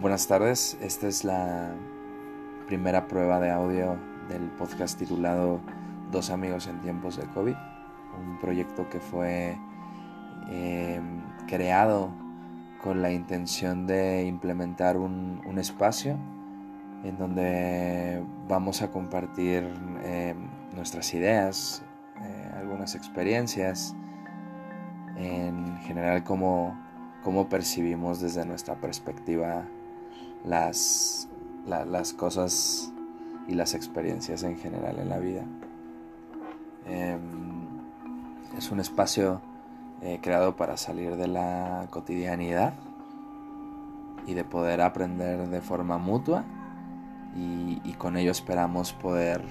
Buenas tardes, esta es la primera prueba de audio del podcast titulado Dos amigos en tiempos de COVID, un proyecto que fue em, creado con la intención de implementar un, espacio en donde vamos a compartir em, nuestras ideas, eh, algunas experiencias, en general cómo, cómo percibimos desde nuestra perspectiva las, las cosas y las experiencias en general en la vida. Em, es un espacio eh, creado para salir de la cotidianidad y de poder aprender de forma mutua y, con ello esperamos poder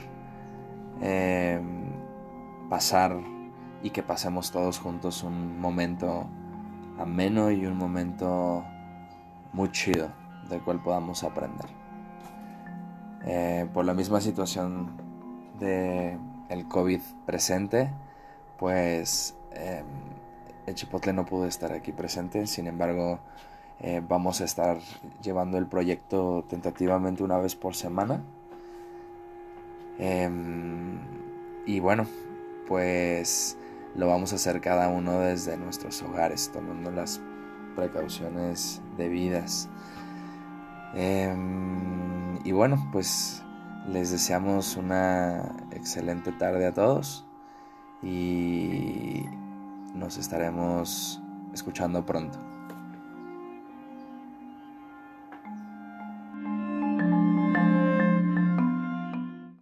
em, pasar y que pasemos todos juntos un momento ameno y un momento muy chido del cual podamos aprender. Eh, por la misma situación de el COVID presente, pues em, el Chipotle no pudo estar aquí presente, sin embargo eh, vamos a estar llevando el proyecto tentativamente una vez por semana. Em, y bueno, pues lo vamos a hacer cada uno desde nuestros hogares, tomando las precauciones debidas. Em, y bueno, pues les deseamos una excelente tarde a todos y nos estaremos escuchando pronto.